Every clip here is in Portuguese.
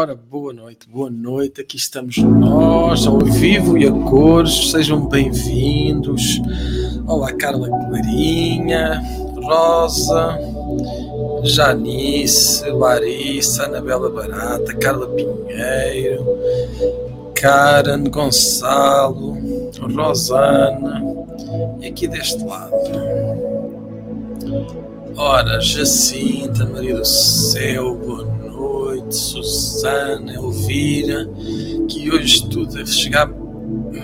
Ora, boa noite, boa noite. Aqui estamos nós, ao vivo e a cores. Sejam bem-vindos. Olá, Carla Clarinha, Rosa, Janice, Larissa, Anabela Barata, Carla Pinheiro, Karen, Gonçalo, Rosana e aqui deste lado. Ora, Jacinta, Maria do Céu, boa Susana, Elvira, que hoje deve chegar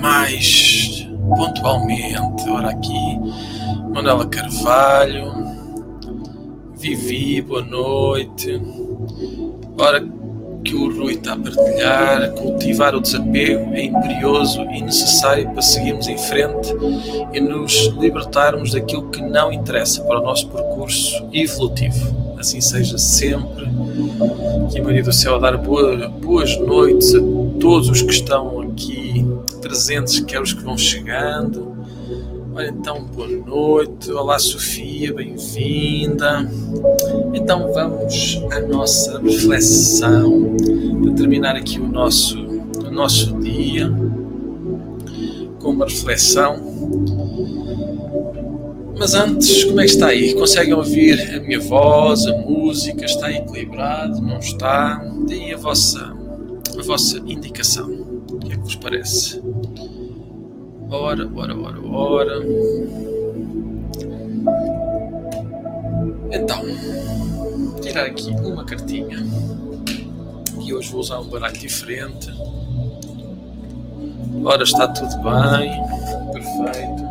mais pontualmente. Ora, aqui, Manuela Carvalho, Vivi, boa noite. Ora, que o Rui está a partilhar, cultivar o desapego é imperioso e necessário para seguirmos em frente e nos libertarmos daquilo que não interessa para o nosso percurso evolutivo. Assim seja sempre. Que a Maria do Céu a dar boa, boas noites a todos os que estão aqui presentes, quer os que vão chegando. Olha, então, boa noite. Olá, Sofia, bem-vinda. Então, vamos à nossa reflexão para terminar aqui o nosso, o nosso dia com uma reflexão. Mas antes, como é que está aí? Conseguem ouvir a minha voz, a música? Está equilibrado? Não está? Deem a vossa, a vossa indicação. O que é que vos parece? Ora, ora, ora, ora. Então, tirar aqui uma cartinha. E hoje vou usar um baralho diferente. Ora, está tudo bem. Perfeito.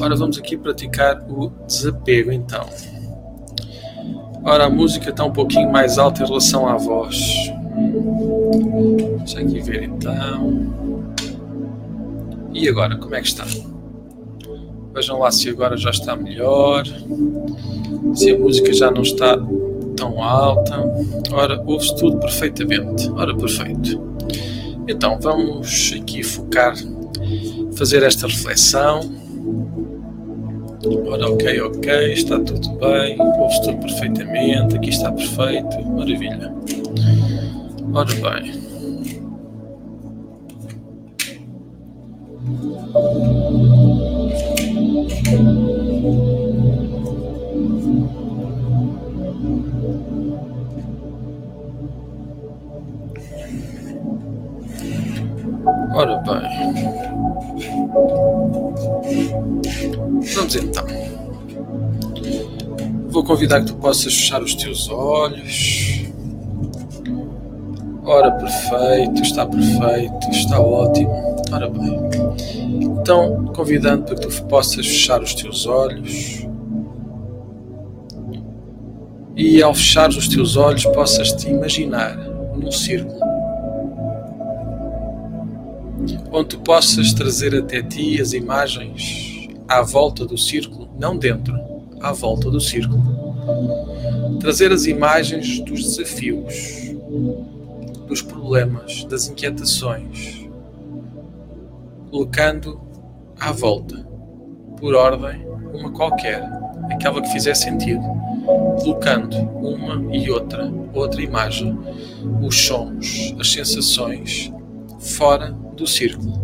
Ora, vamos aqui praticar o desapego então. Ora, a música está um pouquinho mais alta em relação à voz. Deixa aqui ver então. E agora, como é que está? Vejam lá se agora já está melhor. Se a música já não está tão alta. Ora, ouve-se tudo perfeitamente. Ora, perfeito. Então, vamos aqui focar, fazer esta reflexão. Ora, ok, ok, está tudo bem, ouve-se tudo perfeitamente, aqui está perfeito, maravilha. Ora bem. Vamos então. Vou convidar que tu possas fechar os teus olhos. Ora, perfeito, está perfeito, está ótimo. Ora bem. Então, convidando para que tu possas fechar os teus olhos. E ao fechar os teus olhos, possas te imaginar num círculo onde tu possas trazer até ti as imagens à volta do círculo, não dentro, à volta do círculo. Trazer as imagens dos desafios, dos problemas, das inquietações, colocando à volta, por ordem, uma qualquer, aquela que fizer sentido, colocando uma e outra, outra imagem, os sons, as sensações, fora do círculo.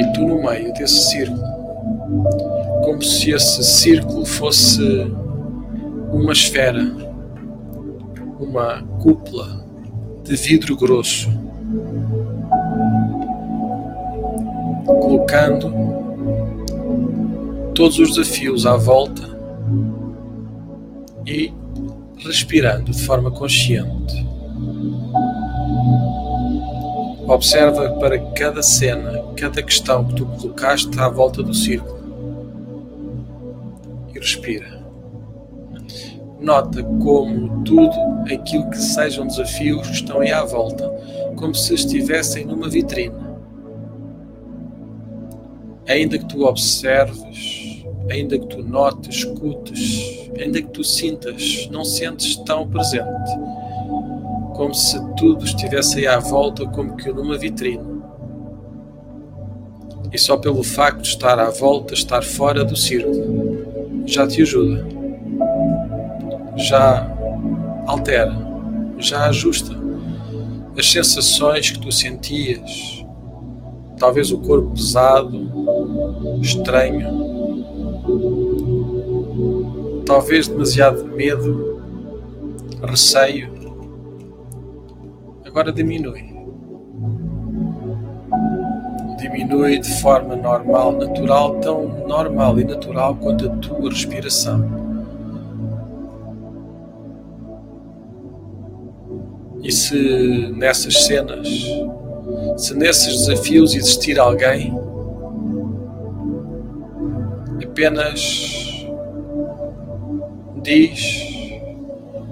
E tu no meio desse círculo, como se esse círculo fosse uma esfera, uma cúpula de vidro grosso, colocando todos os desafios à volta e respirando de forma consciente. Observa para cada cena, cada questão que tu colocaste à volta do círculo. E respira. Nota como tudo aquilo que sejam desafios estão aí à volta, como se estivessem numa vitrine. Ainda que tu observes, ainda que tu notes, escutes, ainda que tu sintas, não sentes tão presente como se tudo estivesse aí à volta, como que numa vitrine. E só pelo facto de estar à volta, estar fora do círculo, já te ajuda. já altera, já ajusta as sensações que tu sentias, talvez o corpo pesado, estranho, talvez demasiado medo, receio, agora diminui. Diminui de forma normal, natural, tão normal e natural quanto a tua respiração. E se nessas cenas, se nesses desafios existir alguém, apenas diz: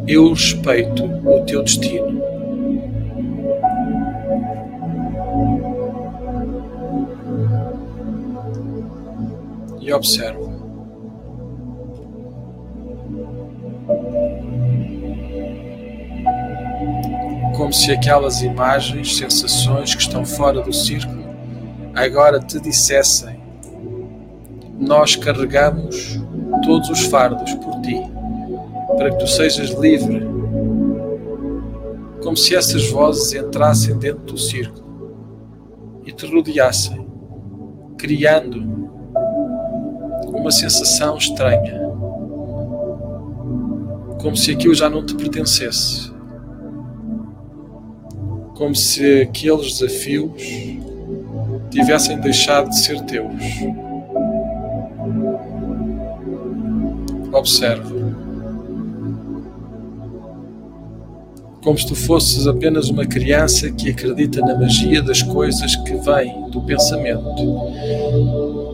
Eu respeito o teu destino. E observa. como se aquelas imagens, sensações que estão fora do círculo agora te dissessem: Nós carregamos todos os fardos por ti, para que tu sejas livre. Como se essas vozes entrassem dentro do círculo e te rodeassem, criando uma sensação estranha, como se aquilo já não te pertencesse como se aqueles desafios tivessem deixado de ser teus. Observa. Como se tu fosses apenas uma criança que acredita na magia das coisas que vêm do pensamento.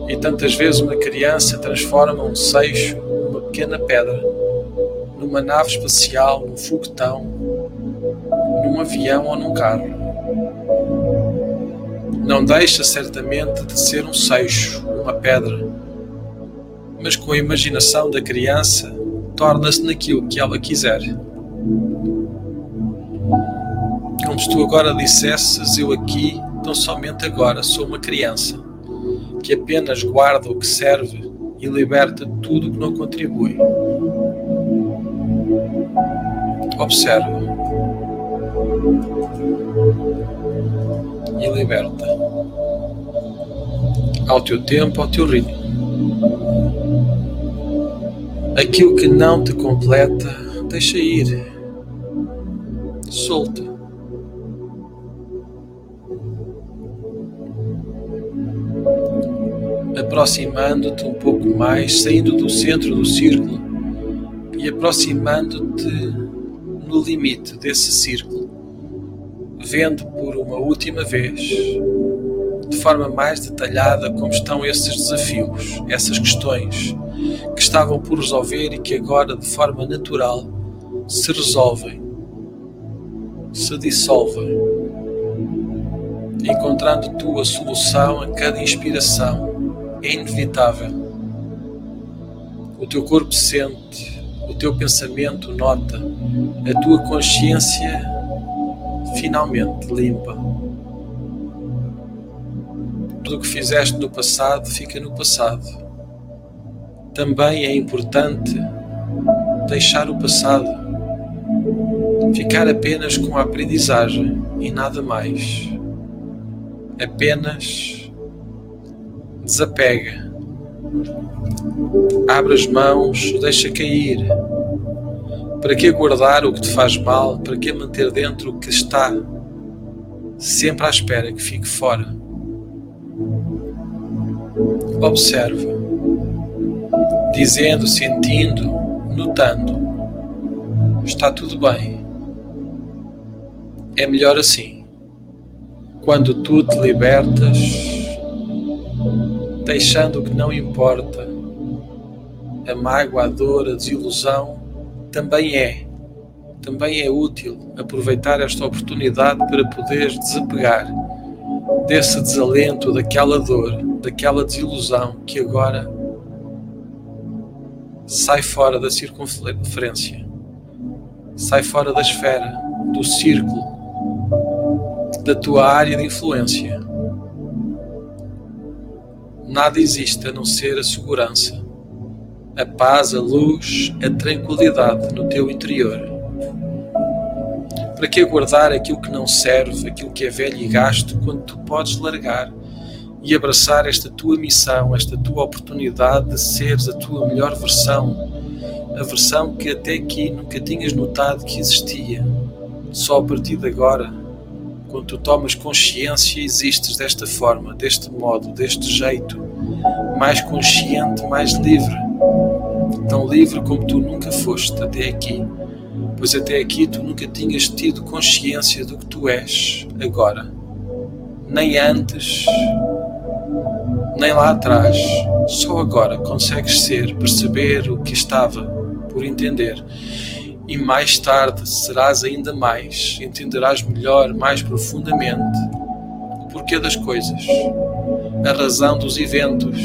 E tantas vezes uma criança transforma um seixo numa pequena pedra, numa nave espacial, num foguetão, num avião ou num carro. Não deixa certamente de ser um seixo, uma pedra, mas com a imaginação da criança torna-se naquilo que ela quiser. Como se tu agora dissesses: Eu aqui, tão somente agora, sou uma criança que apenas guarda o que serve e liberta tudo o que não contribui. Observa e liberta. Ao teu tempo, ao teu ritmo. Aquilo que não te completa, deixa ir. Solta. Aproximando-te um pouco mais, saindo do centro do círculo e aproximando-te no limite desse círculo vendo por uma última vez, de forma mais detalhada, como estão esses desafios, essas questões que estavam por resolver e que agora, de forma natural, se resolvem, se dissolvem, encontrando tu a solução a cada inspiração. É inevitável. O teu corpo sente, o teu pensamento nota, a tua consciência finalmente limpa. Tudo o que fizeste no passado fica no passado. Também é importante deixar o passado, ficar apenas com a aprendizagem e nada mais. Apenas desapega, abre as mãos, deixa cair para que guardar o que te faz mal? Para que manter dentro o que está sempre à espera que fique fora? Observa, dizendo, sentindo, notando: está tudo bem. É melhor assim. Quando tu te libertas, deixando o que não importa, a mágoa, a dor, a desilusão, também é, também é útil aproveitar esta oportunidade para poderes desapegar desse desalento, daquela dor, daquela desilusão que agora sai fora da circunferência, sai fora da esfera, do círculo, da tua área de influência. Nada existe a não ser a segurança, a paz, a luz, a tranquilidade no teu interior. Para que guardar aquilo que não serve, aquilo que é velho e gasto, quando tu podes largar e abraçar esta tua missão, esta tua oportunidade de seres a tua melhor versão, a versão que até aqui nunca tinhas notado que existia. Só a partir de agora, quando tu tomas consciência, existes desta forma, deste modo, deste jeito, mais consciente, mais livre tão livre como tu nunca foste até aqui, pois até aqui tu nunca tinhas tido consciência do que tu és agora, nem antes, nem lá atrás. Só agora consegues ser, perceber o que estava por entender. E mais tarde serás ainda mais, entenderás melhor, mais profundamente, o porquê das coisas, a razão dos eventos,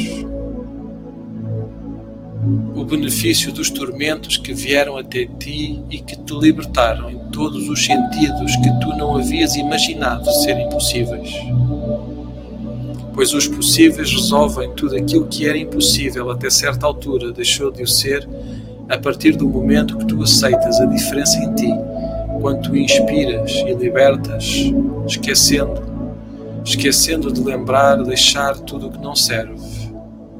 o benefício dos tormentos que vieram até ti e que te libertaram em todos os sentidos que tu não havias imaginado serem possíveis. Pois os possíveis resolvem tudo aquilo que era impossível até certa altura deixou de o ser a partir do momento que tu aceitas a diferença em ti, quando tu inspiras e libertas, esquecendo, esquecendo de lembrar, deixar tudo o que não serve.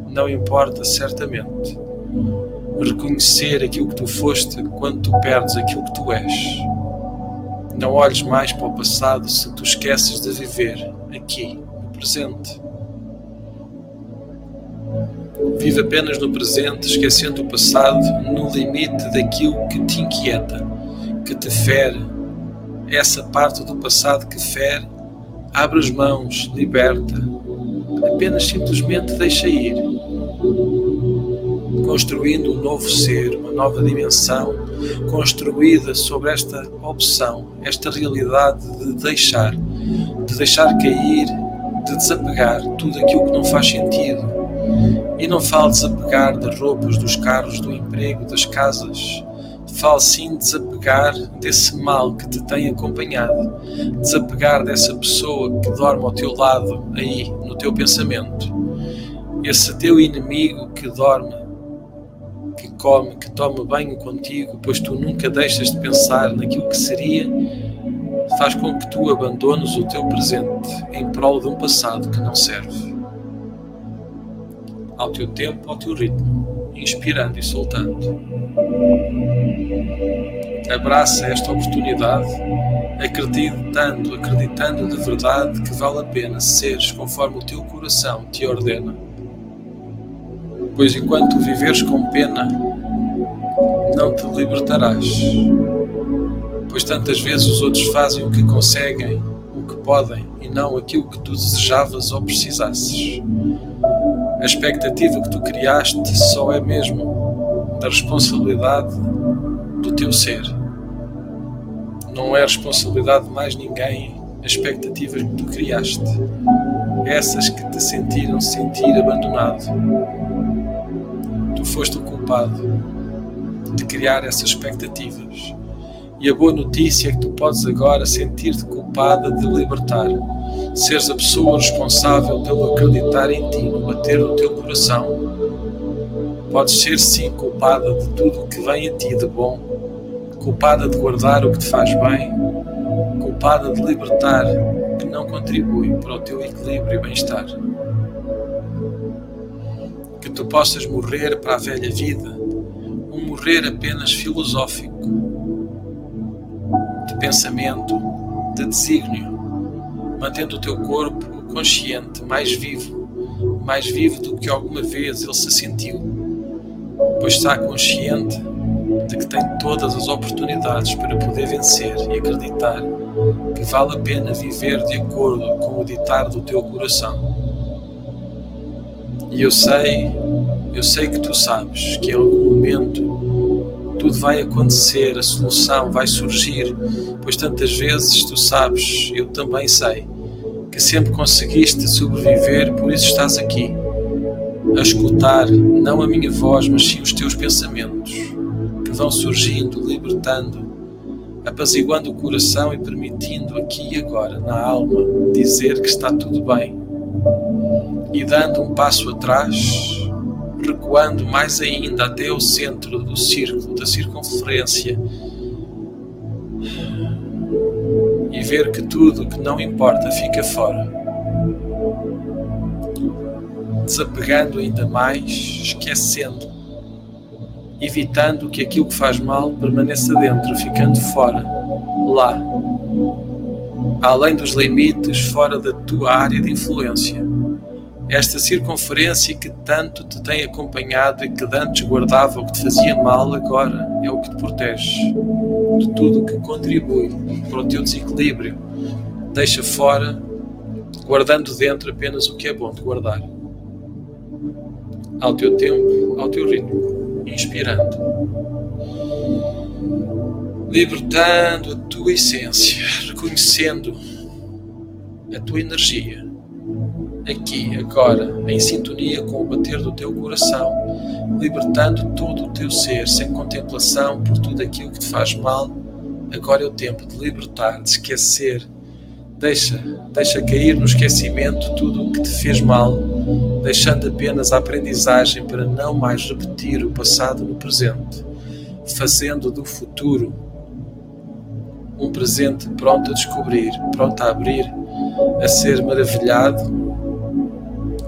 Não importa certamente reconhecer aquilo que tu foste quando tu perdes aquilo que tu és. Não olhes mais para o passado se tu esqueces de viver aqui, no presente. Vive apenas no presente, esquecendo o passado, no limite daquilo que te inquieta, que te fere. Essa parte do passado que fere, abre as mãos, liberta. Apenas simplesmente deixa ir construindo um novo ser, uma nova dimensão, construída sobre esta opção, esta realidade de deixar, de deixar cair, de desapegar tudo aquilo que não faz sentido. E não falo desapegar das roupas, dos carros, do emprego, das casas. Falo sim desapegar desse mal que te tem acompanhado, desapegar dessa pessoa que dorme ao teu lado, aí, no teu pensamento. Esse teu inimigo que dorme que come, que toma banho contigo, pois tu nunca deixas de pensar naquilo que seria, faz com que tu abandones o teu presente em prol de um passado que não serve. Ao teu tempo, ao teu ritmo, inspirando e soltando. Abraça esta oportunidade, acreditando, acreditando de verdade que vale a pena seres conforme o teu coração te ordena pois enquanto viveres com pena, não te libertarás. Pois tantas vezes os outros fazem o que conseguem, o que podem, e não aquilo que tu desejavas ou precisasses. A expectativa que tu criaste só é mesmo da responsabilidade do teu ser. Não é responsabilidade de mais ninguém as expectativas que tu criaste. Essas que te sentiram sentir abandonado tu foste o culpado de criar essas expectativas. E a boa notícia é que tu podes agora sentir-te culpada de libertar, seres a pessoa responsável pelo acreditar em ti, no bater do teu coração. Podes ser sim culpada de tudo o que vem a ti de bom, culpada de guardar o que te faz bem, culpada de libertar o que não contribui para o teu equilíbrio e bem-estar que tu possas morrer para a velha vida, um morrer apenas filosófico, de pensamento, de desígnio, mantendo o teu corpo consciente mais vivo, mais vivo do que alguma vez ele se sentiu, pois está consciente de que tem todas as oportunidades para poder vencer e acreditar que vale a pena viver de acordo com o ditar do teu coração. E eu sei, eu sei que tu sabes que em algum momento tudo vai acontecer, a solução vai surgir, pois tantas vezes tu sabes, eu também sei, que sempre conseguiste sobreviver, por isso estás aqui, a escutar não a minha voz, mas sim os teus pensamentos, que vão surgindo, libertando, apaziguando o coração e permitindo aqui e agora, na alma, dizer que está tudo bem. E dando um passo atrás, recua recuando mais ainda até o centro do círculo, da circunferência, e ver que tudo que não importa fica fora. Desapegando ainda mais, esquecendo, evitando que aquilo que faz mal permaneça dentro, ficando fora, lá, além dos limites, fora da tua área de influência esta circunferência que tanto te tem acompanhado e que antes guardava o que te fazia mal, agora é o que te protege de tudo o que contribui para o teu desequilíbrio. Deixa fora, guardando dentro apenas o que é bom de guardar. Ao teu tempo, ao teu ritmo, inspirando. Libertando a tua essência, reconhecendo a tua energia aqui, agora, em sintonia com o bater do teu coração, libertando todo o teu ser, sem contemplação por tudo aquilo que te faz mal. Agora é o tempo de libertar, de esquecer. Deixa, deixa cair no esquecimento tudo o que te fez mal, deixando apenas a aprendizagem para não mais repetir o passado no presente, fazendo do futuro um presente pronto a descobrir, pronto a abrir, a ser maravilhado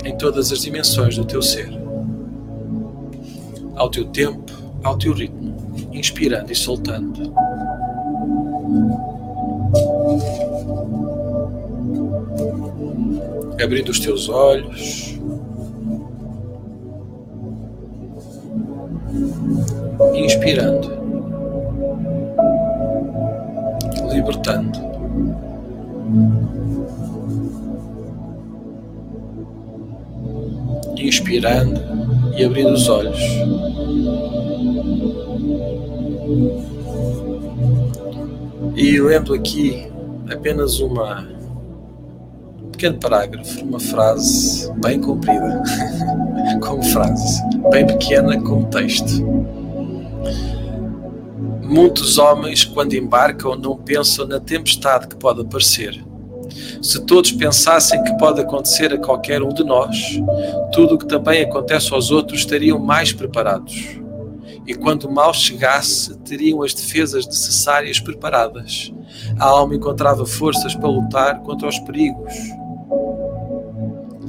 em todas as dimensões do teu ser, ao teu tempo, ao teu ritmo, inspirando e soltando. Abrindo os teus olhos. Inspirando. Libertando inspirando e abrindo os olhos. E lendo aqui apenas uma um pequeno parágrafo, uma frase bem comprida, como frase, bem pequena como texto. Muitos homens, quando embarcam, não pensam na tempestade que pode aparecer se todos pensassem que pode acontecer a qualquer um de nós, tudo o que também acontece aos outros estariam mais preparados. E quando o mal chegasse, teriam as defesas necessárias preparadas. A alma encontrava forças para lutar contra os perigos.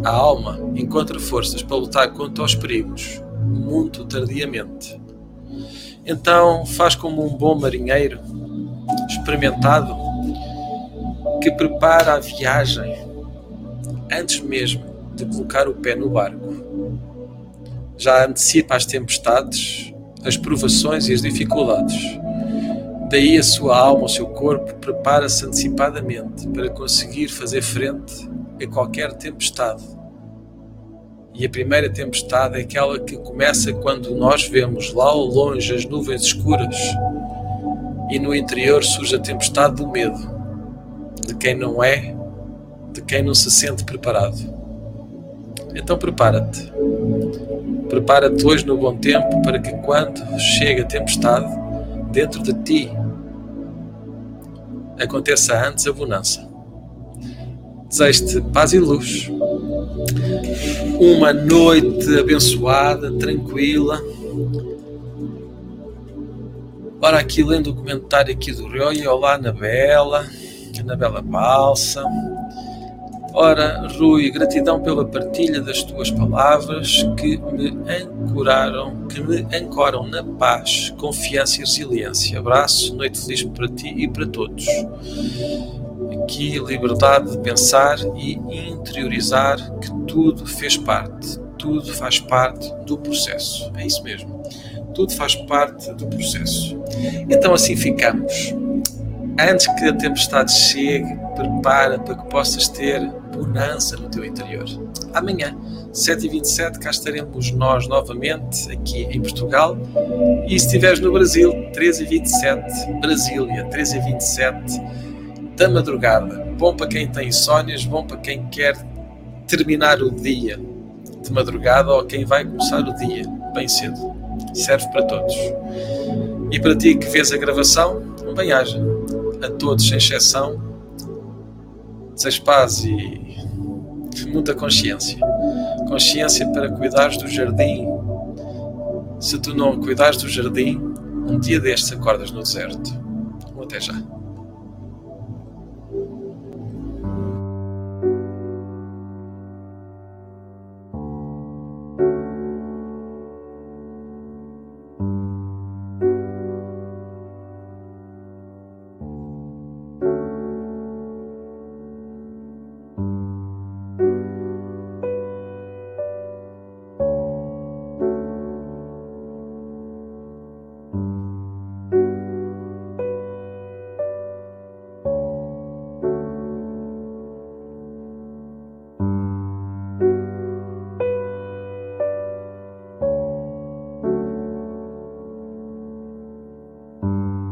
A alma encontra forças para lutar contra os perigos, muito tardiamente. Então faz como um bom marinheiro, experimentado, que prepara a viagem antes mesmo de colocar o pé no barco. Já antecipa as tempestades, as provações e as dificuldades. Daí a sua alma, o seu corpo, prepara-se antecipadamente para conseguir fazer frente a qualquer tempestade. E a primeira tempestade é aquela que começa quando nós vemos lá ao longe as nuvens escuras e no interior surge a tempestade do medo de quem não é, de quem não se sente preparado. Então prepara-te. Prepara-te hoje no bom tempo para que quando chegue a tempestade, dentro de ti aconteça antes a bonança. Desejo-te paz e luz. Uma noite abençoada, tranquila. Ora, aqui lendo o comentário aqui do Roy, olá Anabela na bela balsa. Ora, Rui, gratidão pela partilha das tuas palavras que me ancoraram, que me ancoram na paz, confiança e resiliência. Abraço, noite feliz para ti e para todos. Aqui, liberdade de pensar e interiorizar que tudo fez parte, tudo faz parte do processo. É isso mesmo. Tudo faz parte do processo. Então, assim ficamos antes que a tempestade chegue, prepara para que possas ter bonança no teu interior. Amanhã, 7h27, cá estaremos nós novamente aqui em Portugal. E se estiveres no Brasil, 13h27, Brasília, 13h27 da madrugada. Bom para quem tem insónias, bom para quem quer terminar o dia de madrugada ou quem vai começar o dia bem cedo. Serve para todos. E para ti que vês a gravação, bem-aja a todos, sem exceção, desejo paz e muita consciência. Consciência para cuidares do jardim Se tu não cuidares do jardim, um dia destes acordas no deserto. Um até já.